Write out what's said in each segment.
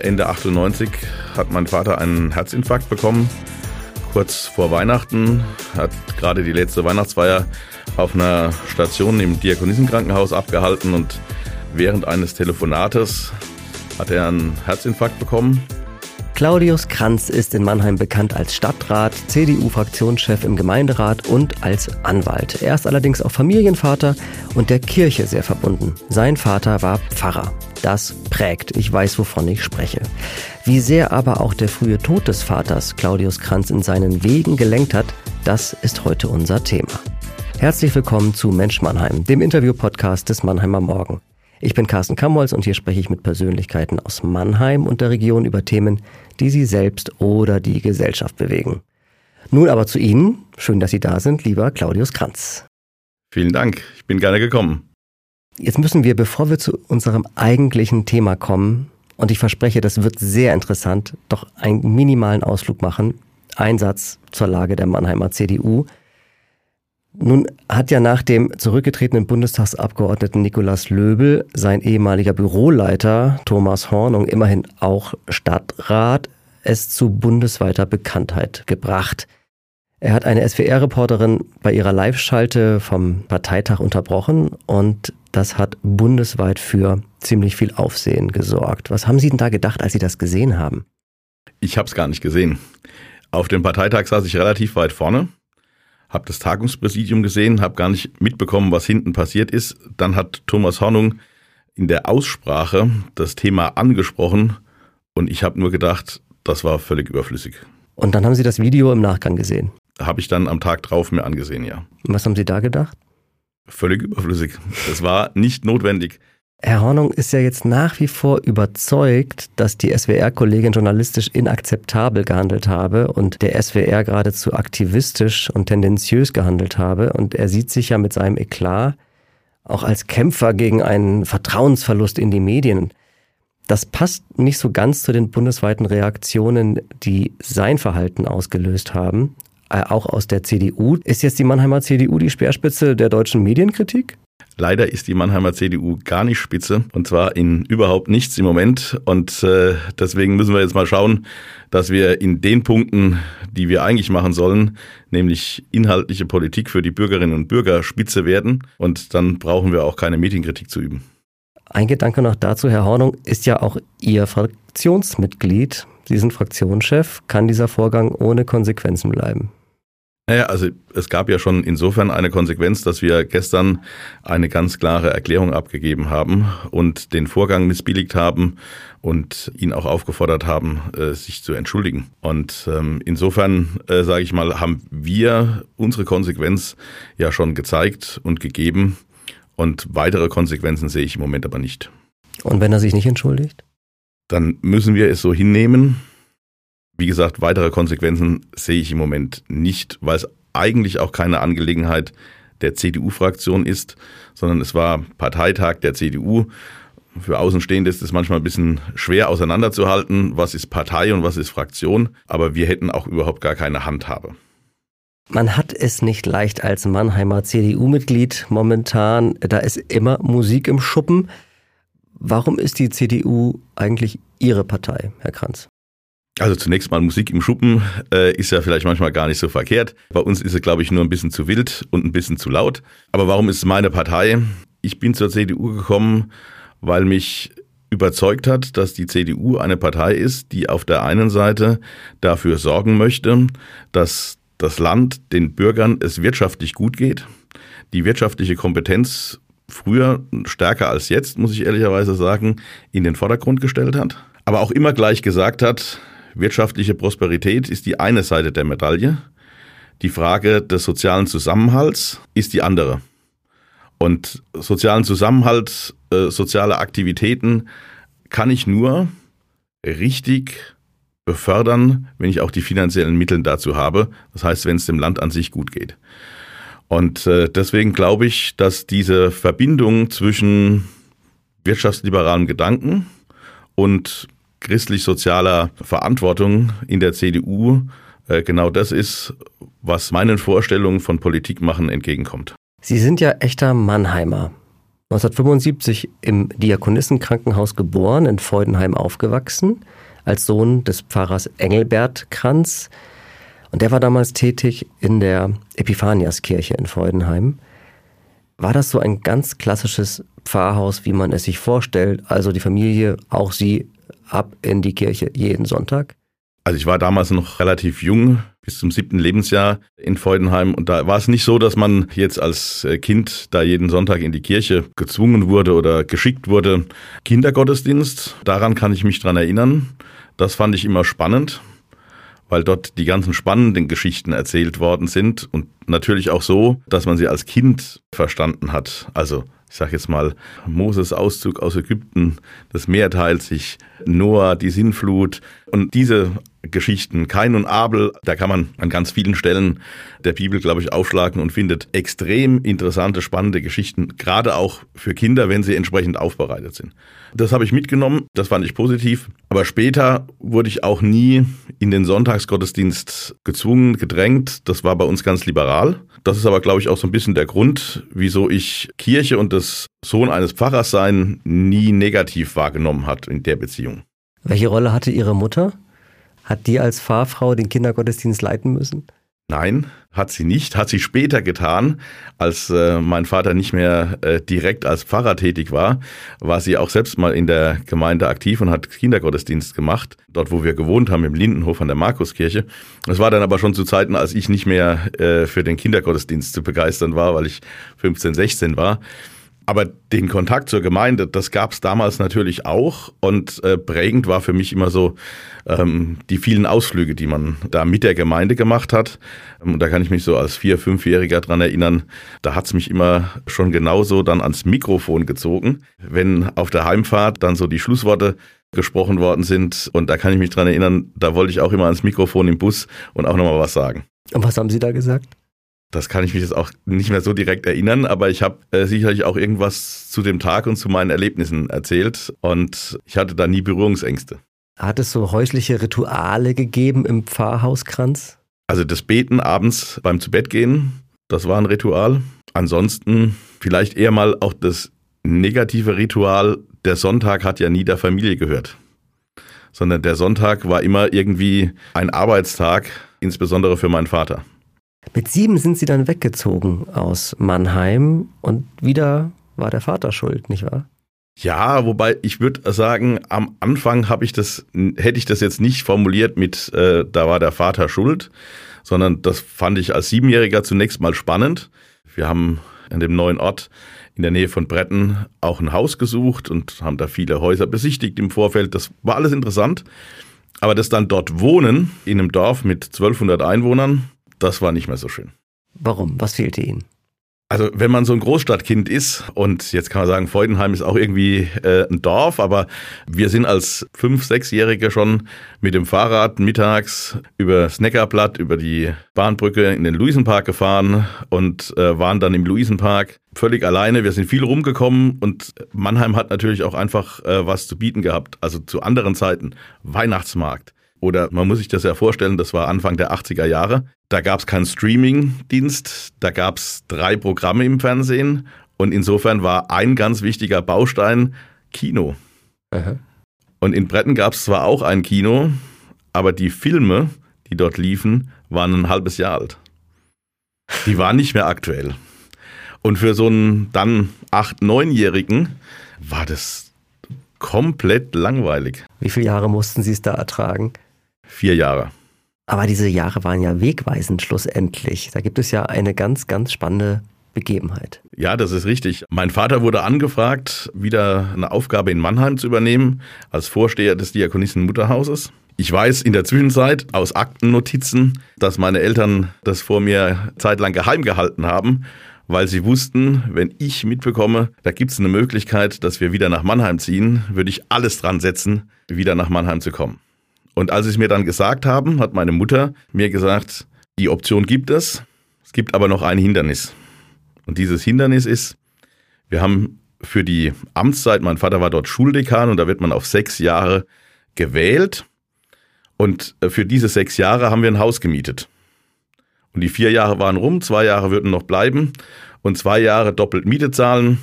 Ende 98 hat mein Vater einen Herzinfarkt bekommen. Kurz vor Weihnachten hat gerade die letzte Weihnachtsfeier auf einer Station im Diakonissenkrankenhaus abgehalten und während eines Telefonates hat er einen Herzinfarkt bekommen. Claudius Kranz ist in Mannheim bekannt als Stadtrat, CDU-Fraktionschef im Gemeinderat und als Anwalt. Er ist allerdings auch Familienvater und der Kirche sehr verbunden. Sein Vater war Pfarrer. Das prägt. Ich weiß, wovon ich spreche. Wie sehr aber auch der frühe Tod des Vaters Claudius Kranz in seinen Wegen gelenkt hat, das ist heute unser Thema. Herzlich willkommen zu Mensch Mannheim, dem Interview-Podcast des Mannheimer Morgen. Ich bin Carsten Kamholz und hier spreche ich mit Persönlichkeiten aus Mannheim und der Region über Themen, die Sie selbst oder die Gesellschaft bewegen. Nun aber zu Ihnen. Schön, dass Sie da sind, lieber Claudius Kranz. Vielen Dank, ich bin gerne gekommen. Jetzt müssen wir, bevor wir zu unserem eigentlichen Thema kommen, und ich verspreche, das wird sehr interessant, doch einen minimalen Ausflug machen. Ein Satz zur Lage der Mannheimer CDU. Nun hat ja nach dem zurückgetretenen Bundestagsabgeordneten Nikolaus Löbel sein ehemaliger Büroleiter Thomas Hornung immerhin auch Stadtrat es zu bundesweiter Bekanntheit gebracht. Er hat eine SWR-Reporterin bei ihrer Live-Schalte vom Parteitag unterbrochen und das hat bundesweit für ziemlich viel Aufsehen gesorgt. Was haben Sie denn da gedacht, als Sie das gesehen haben? Ich habe es gar nicht gesehen. Auf dem Parteitag saß ich relativ weit vorne habe das Tagungspräsidium gesehen, habe gar nicht mitbekommen, was hinten passiert ist. Dann hat Thomas Hornung in der Aussprache das Thema angesprochen und ich habe nur gedacht, das war völlig überflüssig. Und dann haben Sie das Video im Nachgang gesehen? Habe ich dann am Tag drauf mir angesehen, ja. Und was haben Sie da gedacht? Völlig überflüssig. Das war nicht notwendig. Herr Hornung ist ja jetzt nach wie vor überzeugt, dass die SWR-Kollegin journalistisch inakzeptabel gehandelt habe und der SWR geradezu aktivistisch und tendenziös gehandelt habe. Und er sieht sich ja mit seinem Eklat auch als Kämpfer gegen einen Vertrauensverlust in die Medien. Das passt nicht so ganz zu den bundesweiten Reaktionen, die sein Verhalten ausgelöst haben. Äh, auch aus der CDU. Ist jetzt die Mannheimer CDU die Speerspitze der deutschen Medienkritik? Leider ist die Mannheimer CDU gar nicht spitze und zwar in überhaupt nichts im Moment. Und äh, deswegen müssen wir jetzt mal schauen, dass wir in den Punkten, die wir eigentlich machen sollen, nämlich inhaltliche Politik für die Bürgerinnen und Bürger spitze werden. Und dann brauchen wir auch keine Medienkritik zu üben. Ein Gedanke noch dazu, Herr Hornung ist ja auch Ihr Fraktionsmitglied. Sie sind Fraktionschef. Kann dieser Vorgang ohne Konsequenzen bleiben? Naja, also es gab ja schon insofern eine Konsequenz, dass wir gestern eine ganz klare Erklärung abgegeben haben und den Vorgang missbilligt haben und ihn auch aufgefordert haben, äh, sich zu entschuldigen. Und ähm, insofern, äh, sage ich mal, haben wir unsere Konsequenz ja schon gezeigt und gegeben und weitere Konsequenzen sehe ich im Moment aber nicht. Und wenn er sich nicht entschuldigt? Dann müssen wir es so hinnehmen wie gesagt, weitere Konsequenzen sehe ich im Moment nicht, weil es eigentlich auch keine Angelegenheit der CDU-Fraktion ist, sondern es war Parteitag der CDU. Für Außenstehende ist es manchmal ein bisschen schwer auseinanderzuhalten, was ist Partei und was ist Fraktion, aber wir hätten auch überhaupt gar keine Handhabe. Man hat es nicht leicht als Mannheimer CDU-Mitglied momentan. Da ist immer Musik im Schuppen. Warum ist die CDU eigentlich Ihre Partei, Herr Kranz? Also zunächst mal Musik im Schuppen äh, ist ja vielleicht manchmal gar nicht so verkehrt. Bei uns ist es, glaube ich, nur ein bisschen zu wild und ein bisschen zu laut. Aber warum ist es meine Partei? Ich bin zur CDU gekommen, weil mich überzeugt hat, dass die CDU eine Partei ist, die auf der einen Seite dafür sorgen möchte, dass das Land den Bürgern es wirtschaftlich gut geht, die wirtschaftliche Kompetenz früher stärker als jetzt, muss ich ehrlicherweise sagen, in den Vordergrund gestellt hat, aber auch immer gleich gesagt hat, Wirtschaftliche Prosperität ist die eine Seite der Medaille. Die Frage des sozialen Zusammenhalts ist die andere. Und sozialen Zusammenhalt, äh, soziale Aktivitäten kann ich nur richtig befördern, wenn ich auch die finanziellen Mittel dazu habe. Das heißt, wenn es dem Land an sich gut geht. Und äh, deswegen glaube ich, dass diese Verbindung zwischen wirtschaftsliberalem Gedanken und christlich-sozialer Verantwortung in der CDU äh, genau das ist, was meinen Vorstellungen von Politik machen entgegenkommt. Sie sind ja echter Mannheimer. 1975 im Diakonissenkrankenhaus geboren, in Feudenheim aufgewachsen, als Sohn des Pfarrers Engelbert Kranz. Und der war damals tätig in der Epiphaniaskirche in Feudenheim. War das so ein ganz klassisches Pfarrhaus, wie man es sich vorstellt? Also die Familie, auch Sie, ab in die Kirche jeden Sonntag? Also ich war damals noch relativ jung, bis zum siebten Lebensjahr in Feudenheim. Und da war es nicht so, dass man jetzt als äh, Kind da jeden Sonntag in die Kirche gezwungen wurde oder geschickt wurde. Kindergottesdienst, daran kann ich mich dran erinnern. Das fand ich immer spannend, weil dort die ganzen spannenden Geschichten erzählt worden sind und natürlich auch so, dass man sie als Kind verstanden hat. Also ich sage jetzt mal, Moses Auszug aus Ägypten, das Meer teilt sich, Noah, die Sinnflut und diese Geschichten, Kain und Abel, da kann man an ganz vielen Stellen der Bibel, glaube ich, aufschlagen und findet extrem interessante, spannende Geschichten, gerade auch für Kinder, wenn sie entsprechend aufbereitet sind. Das habe ich mitgenommen, das fand ich positiv. Aber später wurde ich auch nie in den Sonntagsgottesdienst gezwungen, gedrängt. Das war bei uns ganz liberal. Das ist aber, glaube ich, auch so ein bisschen der Grund, wieso ich Kirche und das Sohn eines Pfarrers sein nie negativ wahrgenommen hat in der Beziehung. Welche Rolle hatte Ihre Mutter? Hat die als Pfarrfrau den Kindergottesdienst leiten müssen? Nein, hat sie nicht. Hat sie später getan, als äh, mein Vater nicht mehr äh, direkt als Pfarrer tätig war, war sie auch selbst mal in der Gemeinde aktiv und hat Kindergottesdienst gemacht, dort wo wir gewohnt haben, im Lindenhof an der Markuskirche. Das war dann aber schon zu Zeiten, als ich nicht mehr äh, für den Kindergottesdienst zu begeistern war, weil ich 15, 16 war. Aber den Kontakt zur Gemeinde, das gab es damals natürlich auch. Und äh, prägend war für mich immer so ähm, die vielen Ausflüge, die man da mit der Gemeinde gemacht hat. Und da kann ich mich so als Vier-, Fünfjähriger dran erinnern. Da hat's mich immer schon genauso dann ans Mikrofon gezogen, wenn auf der Heimfahrt dann so die Schlussworte gesprochen worden sind. Und da kann ich mich dran erinnern, da wollte ich auch immer ans Mikrofon im Bus und auch nochmal was sagen. Und was haben Sie da gesagt? Das kann ich mich jetzt auch nicht mehr so direkt erinnern, aber ich habe äh, sicherlich auch irgendwas zu dem Tag und zu meinen Erlebnissen erzählt und ich hatte da nie Berührungsängste. Hat es so häusliche Rituale gegeben im Pfarrhauskranz? Also das Beten abends beim Zubettgehen, das war ein Ritual. Ansonsten vielleicht eher mal auch das negative Ritual, der Sonntag hat ja nie der Familie gehört, sondern der Sonntag war immer irgendwie ein Arbeitstag, insbesondere für meinen Vater. Mit sieben sind sie dann weggezogen aus Mannheim und wieder war der Vater schuld, nicht wahr? Ja, wobei ich würde sagen, am Anfang habe ich das, hätte ich das jetzt nicht formuliert mit, äh, da war der Vater schuld, sondern das fand ich als Siebenjähriger zunächst mal spannend. Wir haben an dem neuen Ort in der Nähe von Bretten auch ein Haus gesucht und haben da viele Häuser besichtigt im Vorfeld. Das war alles interessant. Aber das dann dort wohnen in einem Dorf mit 1200 Einwohnern, das war nicht mehr so schön. Warum? Was fehlte Ihnen? Also wenn man so ein Großstadtkind ist und jetzt kann man sagen, Freudenheim ist auch irgendwie äh, ein Dorf, aber wir sind als fünf, sechsjährige schon mit dem Fahrrad mittags über das Neckarplatt, über die Bahnbrücke in den Luisenpark gefahren und äh, waren dann im Luisenpark völlig alleine. Wir sind viel rumgekommen und Mannheim hat natürlich auch einfach äh, was zu bieten gehabt. Also zu anderen Zeiten Weihnachtsmarkt oder man muss sich das ja vorstellen, das war Anfang der 80er Jahre. Da gab es keinen Streaming-Dienst, da gab es drei Programme im Fernsehen und insofern war ein ganz wichtiger Baustein Kino. Aha. Und in Bretten gab es zwar auch ein Kino, aber die Filme, die dort liefen, waren ein halbes Jahr alt. Die waren nicht mehr aktuell. Und für so einen dann acht-, neunjährigen war das komplett langweilig. Wie viele Jahre mussten Sie es da ertragen? Vier Jahre. Aber diese Jahre waren ja wegweisend schlussendlich. Da gibt es ja eine ganz, ganz spannende Begebenheit. Ja, das ist richtig. Mein Vater wurde angefragt, wieder eine Aufgabe in Mannheim zu übernehmen, als Vorsteher des Diakonissen-Mutterhauses. Ich weiß in der Zwischenzeit aus Aktennotizen, dass meine Eltern das vor mir zeitlang geheim gehalten haben, weil sie wussten, wenn ich mitbekomme, da gibt es eine Möglichkeit, dass wir wieder nach Mannheim ziehen, würde ich alles dran setzen, wieder nach Mannheim zu kommen. Und als sie es mir dann gesagt haben, hat meine Mutter mir gesagt, die Option gibt es, es gibt aber noch ein Hindernis. Und dieses Hindernis ist, wir haben für die Amtszeit, mein Vater war dort Schuldekan und da wird man auf sechs Jahre gewählt. Und äh, für diese sechs Jahre haben wir ein Haus gemietet. Und die vier Jahre waren rum, zwei Jahre würden noch bleiben und zwei Jahre doppelt Miete zahlen.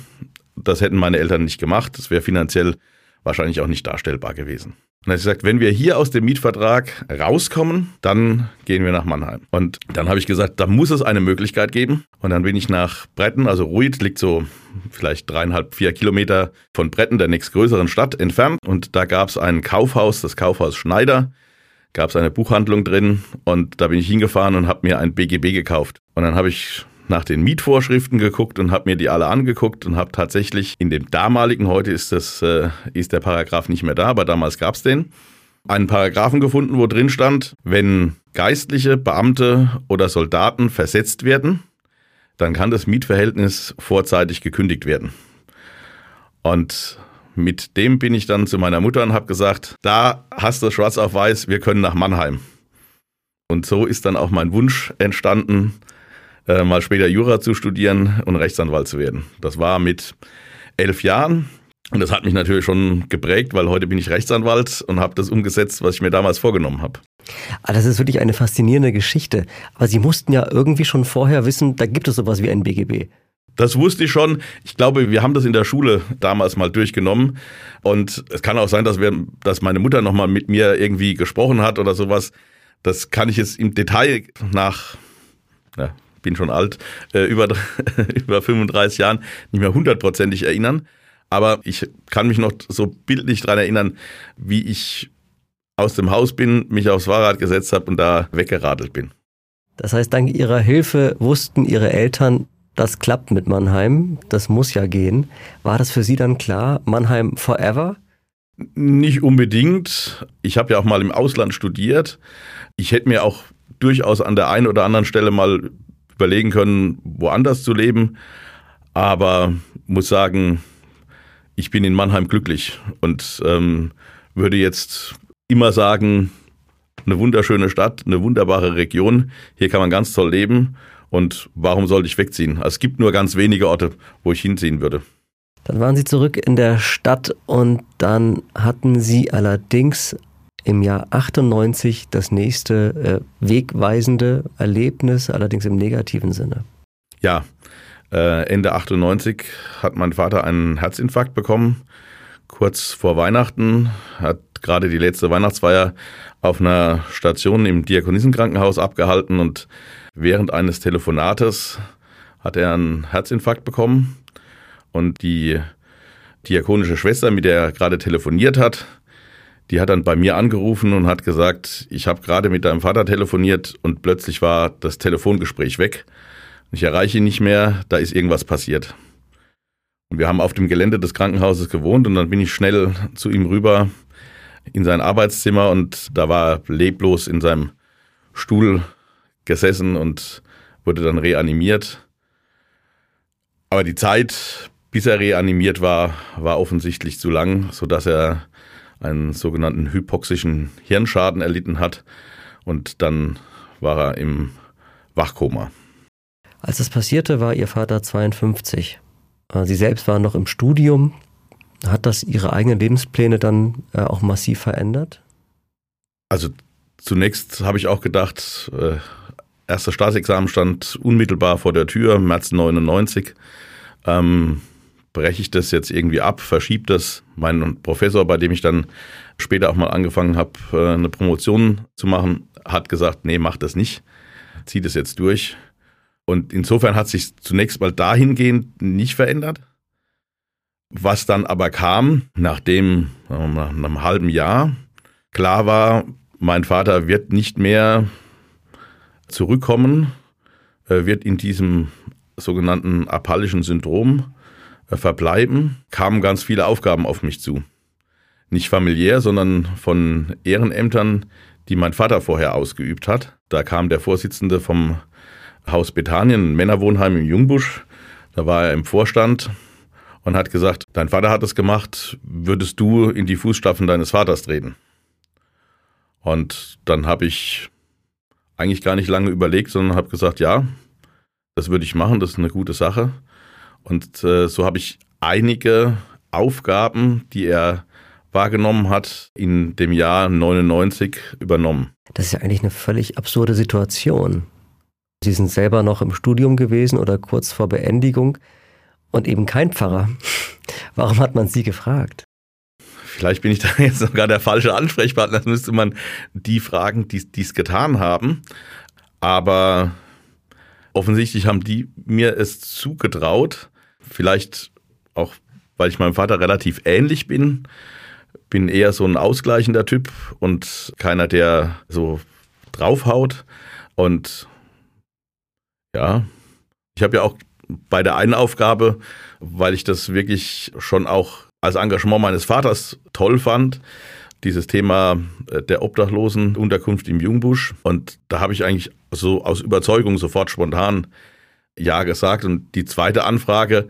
Das hätten meine Eltern nicht gemacht. Das wäre finanziell wahrscheinlich auch nicht darstellbar gewesen. Und er hat gesagt, wenn wir hier aus dem Mietvertrag rauskommen, dann gehen wir nach Mannheim. Und dann habe ich gesagt, da muss es eine Möglichkeit geben. Und dann bin ich nach Bretten, also Ruid liegt so vielleicht dreieinhalb, vier Kilometer von Bretten, der nächstgrößeren Stadt, entfernt. Und da gab es ein Kaufhaus, das Kaufhaus Schneider gab es eine Buchhandlung drin und da bin ich hingefahren und habe mir ein BGB gekauft. Und dann habe ich nach den Mietvorschriften geguckt und habe mir die alle angeguckt und habe tatsächlich in dem damaligen, heute ist, das, äh, ist der Paragraph nicht mehr da, aber damals gab es den, einen Paragraphen gefunden, wo drin stand, wenn Geistliche, Beamte oder Soldaten versetzt werden, dann kann das Mietverhältnis vorzeitig gekündigt werden. Und mit dem bin ich dann zu meiner Mutter und habe gesagt, da hast du schwarz auf weiß, wir können nach Mannheim. Und so ist dann auch mein Wunsch entstanden, äh, mal später Jura zu studieren und Rechtsanwalt zu werden. Das war mit elf Jahren. Und das hat mich natürlich schon geprägt, weil heute bin ich Rechtsanwalt und habe das umgesetzt, was ich mir damals vorgenommen habe. Ah, das ist wirklich eine faszinierende Geschichte. Aber Sie mussten ja irgendwie schon vorher wissen, da gibt es sowas wie ein BGB. Das wusste ich schon. Ich glaube, wir haben das in der Schule damals mal durchgenommen. Und es kann auch sein, dass wir, dass meine Mutter nochmal mit mir irgendwie gesprochen hat oder sowas. Das kann ich jetzt im Detail nach, ja, bin schon alt, äh, über, über 35 Jahren nicht mehr hundertprozentig erinnern. Aber ich kann mich noch so bildlich dran erinnern, wie ich aus dem Haus bin, mich aufs Fahrrad gesetzt habe und da weggeradelt bin. Das heißt, dank Ihrer Hilfe wussten Ihre Eltern, das klappt mit Mannheim, das muss ja gehen. War das für Sie dann klar, Mannheim forever? Nicht unbedingt. Ich habe ja auch mal im Ausland studiert. Ich hätte mir auch durchaus an der einen oder anderen Stelle mal überlegen können, woanders zu leben. Aber muss sagen, ich bin in Mannheim glücklich und ähm, würde jetzt immer sagen, eine wunderschöne Stadt, eine wunderbare Region. Hier kann man ganz toll leben und warum sollte ich wegziehen? Es gibt nur ganz wenige Orte, wo ich hinziehen würde. Dann waren Sie zurück in der Stadt und dann hatten Sie allerdings im Jahr 98 das nächste äh, wegweisende Erlebnis, allerdings im negativen Sinne. Ja, äh, Ende 98 hat mein Vater einen Herzinfarkt bekommen. Kurz vor Weihnachten hat gerade die letzte Weihnachtsfeier auf einer Station im Diakonissenkrankenhaus abgehalten und Während eines Telefonates hat er einen Herzinfarkt bekommen und die diakonische Schwester, mit der er gerade telefoniert hat, die hat dann bei mir angerufen und hat gesagt, ich habe gerade mit deinem Vater telefoniert und plötzlich war das Telefongespräch weg. Ich erreiche ihn nicht mehr, da ist irgendwas passiert. Und wir haben auf dem Gelände des Krankenhauses gewohnt und dann bin ich schnell zu ihm rüber in sein Arbeitszimmer und da war er leblos in seinem Stuhl gesessen und wurde dann reanimiert. Aber die Zeit, bis er reanimiert war, war offensichtlich zu lang, sodass er einen sogenannten hypoxischen Hirnschaden erlitten hat und dann war er im Wachkoma. Als das passierte, war Ihr Vater 52. Äh, Sie selbst waren noch im Studium. Hat das Ihre eigenen Lebenspläne dann äh, auch massiv verändert? Also zunächst habe ich auch gedacht, äh, erster Staatsexamen stand unmittelbar vor der Tür, März 99. Ähm, breche ich das jetzt irgendwie ab, verschiebe das. Mein Professor, bei dem ich dann später auch mal angefangen habe, äh, eine Promotion zu machen, hat gesagt, nee, mach das nicht, zieh das jetzt durch. Und insofern hat sich zunächst mal dahingehend nicht verändert. Was dann aber kam, nachdem nach einem halben Jahr klar war, mein Vater wird nicht mehr zurückkommen, äh, wird in diesem sogenannten apallischen Syndrom verbleiben, kamen ganz viele Aufgaben auf mich zu. Nicht familiär, sondern von Ehrenämtern, die mein Vater vorher ausgeübt hat. Da kam der Vorsitzende vom Haus Bethanien, ein Männerwohnheim im Jungbusch, Da war er im Vorstand und hat gesagt, dein Vater hat es gemacht, würdest du in die Fußstapfen deines Vaters treten? Und dann habe ich eigentlich gar nicht lange überlegt, sondern habe gesagt, ja, das würde ich machen, das ist eine gute Sache. Und äh, so habe ich einige Aufgaben, die er wahrgenommen hat, in dem Jahr 99 übernommen. Das ist ja eigentlich eine völlig absurde Situation. Sie sind selber noch im Studium gewesen oder kurz vor Beendigung und eben kein Pfarrer. Warum hat man Sie gefragt? Vielleicht bin ich da jetzt sogar der falsche Ansprechpartner. Das müsste man die fragen, die es getan haben. Aber offensichtlich haben die mir es zugetraut. Vielleicht auch, weil ich meinem Vater relativ ähnlich bin. Bin eher so ein ausgleichender Typ und keiner, der so draufhaut. Und ja, ich habe ja auch bei der einen Aufgabe, weil ich das wirklich schon auch als Engagement meines Vaters toll fand, dieses Thema äh, der Obdachlosenunterkunft im Jungbusch. Und da habe ich eigentlich so aus Überzeugung sofort spontan Ja gesagt. Und die zweite Anfrage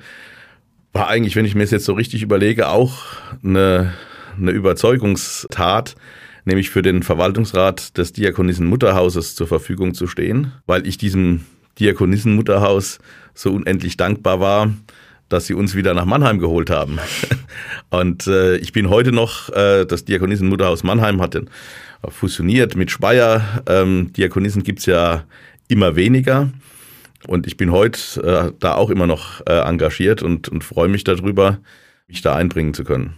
war eigentlich, wenn ich mir es jetzt so richtig überlege, auch eine, eine Überzeugungstat, nämlich für den Verwaltungsrat des Diakonissen-Mutterhauses zur Verfügung zu stehen, weil ich diesem Diakonissen-Mutterhaus so unendlich dankbar war, dass sie uns wieder nach Mannheim geholt haben. Und äh, ich bin heute noch, äh, das Diakonissen-Mutterhaus Mannheim hat den, fusioniert mit Speyer. Ähm, Diakonissen gibt's ja immer weniger. Und ich bin heute äh, da auch immer noch äh, engagiert und, und freue mich darüber, mich da einbringen zu können.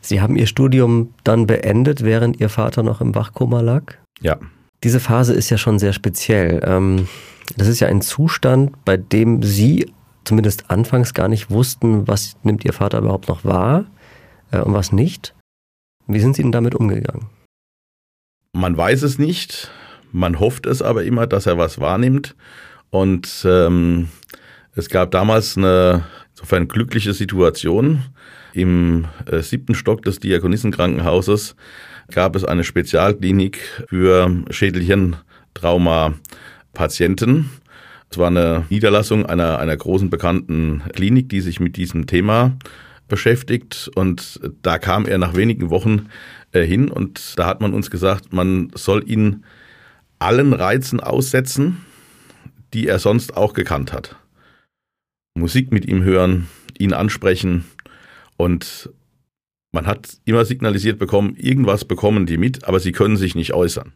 Sie haben Ihr Studium dann beendet, während Ihr Vater noch im Wachkoma lag? Ja. Diese Phase ist ja schon sehr speziell. Ähm, das ist ja ein Zustand, bei dem Sie zumindest anfangs gar nicht wussten, was nimmt Ihr Vater überhaupt noch wahr äh, und was nicht. Wie sind Sie denn damit umgegangen? Man weiß es nicht, man hofft es aber immer, dass er was wahrnimmt. Und ähm, es gab damals eine insofern glückliche Situation. Im äh, siebten Stock des Diakonissenkrankenhauses gab es eine Spezialklinik für Schädelhirntrauma-Patienten. Es war eine Niederlassung einer, einer großen bekannten Klinik, die sich mit diesem Thema beschäftigt. Und da kam er nach wenigen Wochen äh, hin und da hat man uns gesagt, man soll ihn allen Reizen aussetzen, die er sonst auch gekannt hat. Musik mit ihm hören, ihn ansprechen und man hat immer signalisiert bekommen, irgendwas bekommen die mit, aber sie können sich nicht äußern.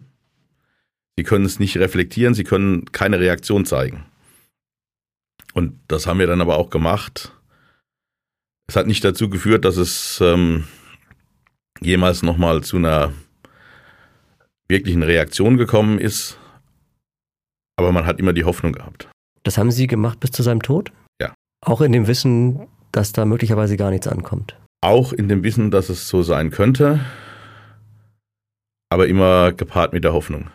Sie können es nicht reflektieren, sie können keine Reaktion zeigen. Und das haben wir dann aber auch gemacht. Es hat nicht dazu geführt, dass es ähm, jemals nochmal zu einer wirklichen Reaktion gekommen ist. Aber man hat immer die Hoffnung gehabt. Das haben Sie gemacht bis zu seinem Tod? Ja. Auch in dem Wissen, dass da möglicherweise gar nichts ankommt? Auch in dem Wissen, dass es so sein könnte, aber immer gepaart mit der Hoffnung.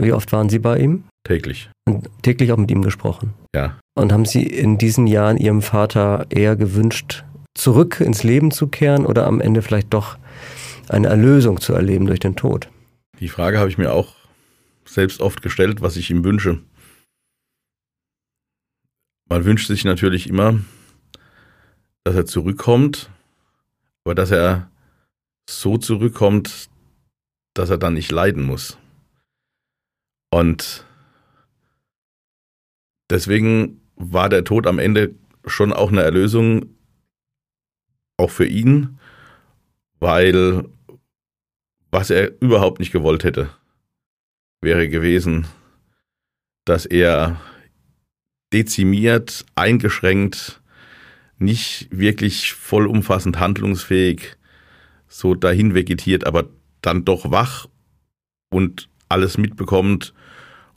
Wie oft waren Sie bei ihm? Täglich. Und täglich auch mit ihm gesprochen? Ja. Und haben Sie in diesen Jahren Ihrem Vater eher gewünscht, zurück ins Leben zu kehren oder am Ende vielleicht doch eine Erlösung zu erleben durch den Tod? Die Frage habe ich mir auch selbst oft gestellt, was ich ihm wünsche. Man wünscht sich natürlich immer, dass er zurückkommt, aber dass er so zurückkommt, dass er dann nicht leiden muss. Und deswegen war der Tod am Ende schon auch eine Erlösung, auch für ihn, weil was er überhaupt nicht gewollt hätte, wäre gewesen, dass er dezimiert, eingeschränkt, nicht wirklich vollumfassend handlungsfähig, so dahin vegetiert, aber dann doch wach und alles mitbekommt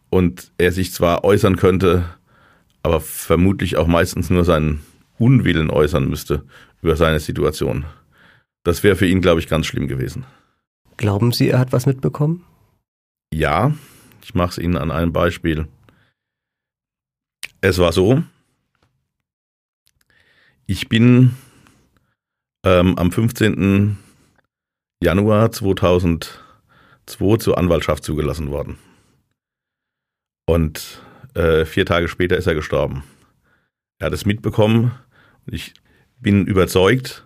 und er sich zwar äußern könnte, aber vermutlich auch meistens nur seinen Unwillen äußern müsste über seine Situation. Das wäre für ihn, glaube ich, ganz schlimm gewesen. Glauben Sie, er hat was mitbekommen? Ja, ich mache es Ihnen an einem Beispiel. Es war so, ich bin ähm, am 15. Januar 2002 zur Anwaltschaft zugelassen worden. Und äh, vier Tage später ist er gestorben. Er hat es mitbekommen ich bin überzeugt,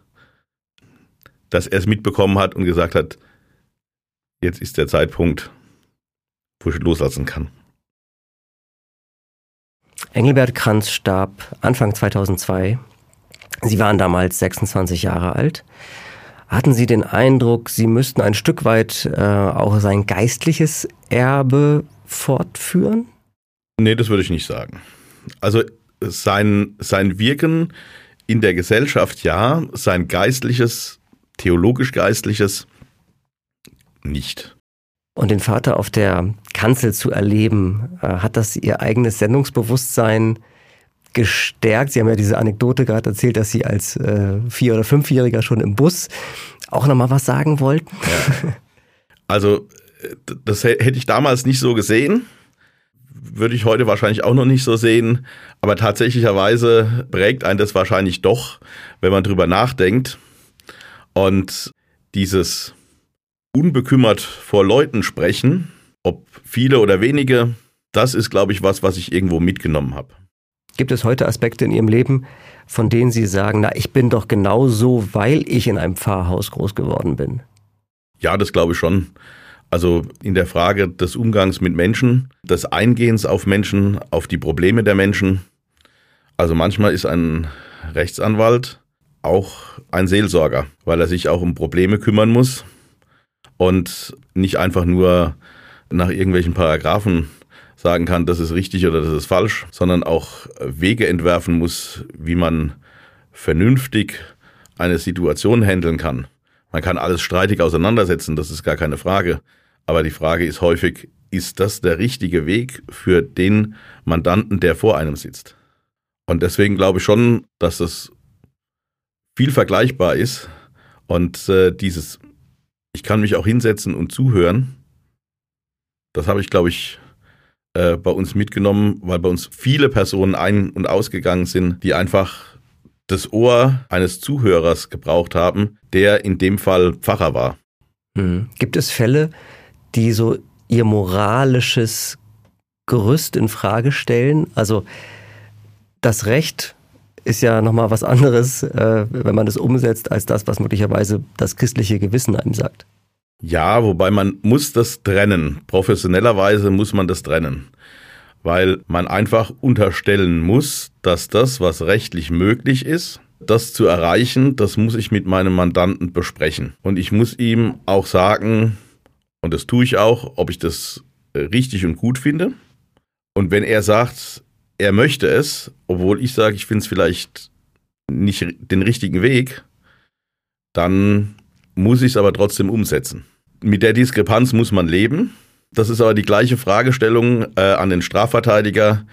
dass er es mitbekommen hat und gesagt hat, jetzt ist der Zeitpunkt, wo ich loslassen kann. Engelbert Kranz starb Anfang 2002. Sie waren damals 26 Jahre alt. Hatten Sie den Eindruck, Sie müssten ein Stück weit äh, auch sein geistliches Erbe fortführen? Nee, das würde ich nicht sagen. Also sein, sein Wirken in der Gesellschaft ja, sein geistliches, theologisch-geistliches nicht. Und den Vater auf der Kanzel zu erleben, äh, hat das Ihr eigenes Sendungsbewusstsein gestärkt? Sie haben ja diese Anekdote gerade erzählt, dass Sie als äh, Vier- oder Fünfjähriger schon im Bus auch nochmal was sagen wollten. Ja. Also, das hätte ich damals nicht so gesehen. Würde ich heute wahrscheinlich auch noch nicht so sehen. Aber tatsächlicherweise prägt einen das wahrscheinlich doch, wenn man drüber nachdenkt. Und dieses unbekümmert vor Leuten sprechen, ob viele oder wenige, das ist, glaube ich, was, was ich irgendwo mitgenommen habe. Gibt es heute Aspekte in Ihrem Leben, von denen Sie sagen, na, ich bin doch genau so, weil ich in einem Pfarrhaus groß geworden bin? Ja, das glaube ich schon. Also in der Frage des Umgangs mit Menschen, des Eingehens auf Menschen, auf die Probleme der Menschen. Also manchmal ist ein Rechtsanwalt auch ein Seelsorger, weil er sich auch um Probleme kümmern muss und nicht einfach nur nach irgendwelchen Paragraphen sagen kann, das ist richtig oder das ist falsch, sondern auch Wege entwerfen muss, wie man vernünftig eine Situation handeln kann. Man kann alles streitig auseinandersetzen, das ist gar keine Frage. Aber die Frage ist häufig, ist das der richtige Weg für den Mandanten, der vor einem sitzt? Und deswegen glaube ich schon, dass das viel vergleichbar ist und äh, dieses, ich kann mich auch hinsetzen und zuhören, das habe ich, glaube ich, äh, bei uns mitgenommen, weil bei uns viele Personen ein- und ausgegangen sind, die einfach das Ohr eines Zuhörers gebraucht haben, der in dem Fall Pfarrer war. Mhm. Gibt es Fälle, die so ihr moralisches Gerüst in Frage stellen? Also das Recht ist ja nochmal was anderes, äh, wenn man es umsetzt, als das, was möglicherweise das christliche Gewissen einem sagt. Ja, wobei man muss das trennen. Professionellerweise muss man das trennen. Weil man einfach unterstellen muss, dass das, was rechtlich möglich ist, das zu erreichen, das muss ich mit meinem Mandanten besprechen. Und ich muss ihm auch sagen, und das tue ich auch, ob ich das richtig und gut finde. Und wenn er sagt, er möchte es, obwohl ich sage, ich finde es vielleicht nicht den richtigen Weg, dann muss ich es aber trotzdem umsetzen. Mit der Diskrepanz muss man leben. Das ist aber die gleiche Fragestellung äh, an den Strafverteidiger,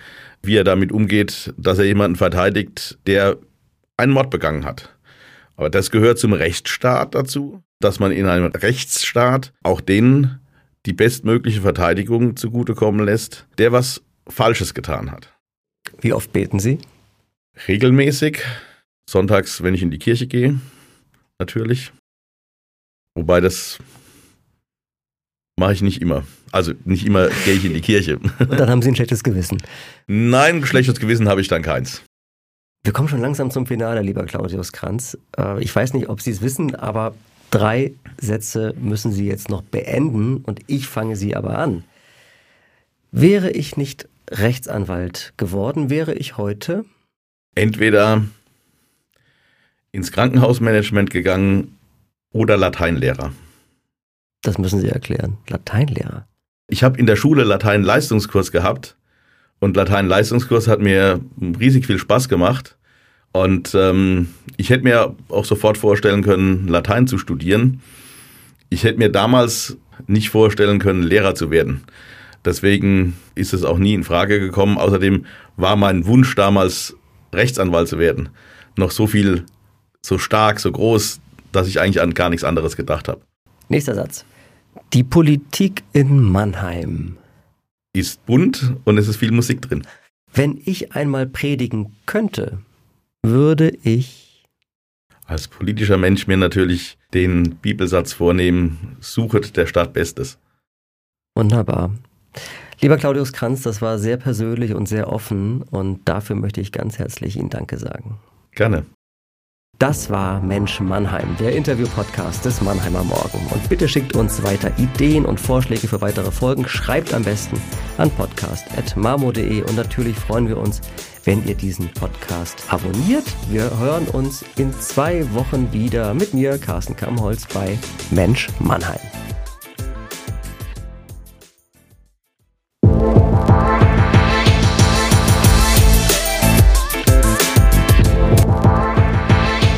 wie er damit umgeht, dass er jemanden verteidigt, der einen Mord begangen hat. Aber das gehört zum Rechtsstaat dazu, dass man in einem Rechtsstaat auch denen die bestmögliche Verteidigung zugutekommen lässt, der was Falsches getan hat. Wie oft beten Sie? Regelmäßig. Sonntags, wenn ich in die Kirche gehe, natürlich. Wobei das Mache ich nicht immer. Also nicht immer gehe ich in die Kirche. Und dann haben Sie ein schlechtes Gewissen. Nein, ein schlechtes Gewissen habe ich dann keins. Wir kommen schon langsam zum Finale, lieber Claudius Kranz. Äh, ich weiß nicht, ob Sie es wissen, aber drei Sätze müssen Sie jetzt noch beenden und ich fange sie aber an. Wäre ich nicht Rechtsanwalt geworden, wäre ich heute entweder ins Krankenhausmanagement gegangen oder Lateinlehrer. Das müssen Sie erklären. Lateinlehrer. Ich habe in der Schule Latein-Leistungskurs gehabt und Latein-Leistungskurs hat mir riesig viel Spaß gemacht. Und ähm, ich hätte mir auch sofort vorstellen können, Latein zu studieren. Ich hätte mir damals nicht vorstellen können, Lehrer zu werden. Deswegen ist es auch nie in Frage gekommen. Außerdem war mein Wunsch damals, Rechtsanwalt zu werden, noch so viel, so stark, so groß, dass ich eigentlich an gar nichts anderes gedacht habe. Nächster Satz. Die Politik in Mannheim ist bunt und es ist viel Musik drin. Wenn ich einmal predigen könnte, würde ich als politischer Mensch mir natürlich den Bibelsatz vornehmen, suchet der Stadt Bestes. Wunderbar. Lieber Claudius Kranz, das war sehr persönlich und sehr offen und dafür möchte ich ganz herzlich Ihnen Danke sagen. Gerne. Das war Mensch Mannheim, der Interview-Podcast des Mannheimer Morgen. Und bitte schickt uns weiter Ideen und Vorschläge für weitere Folgen. Schreibt am besten an podcast.marmo.de und natürlich freuen wir uns, wenn ihr diesen Podcast abonniert. Wir hören uns in zwei Wochen wieder mit mir, Carsten Kamholz, bei Mensch Mannheim.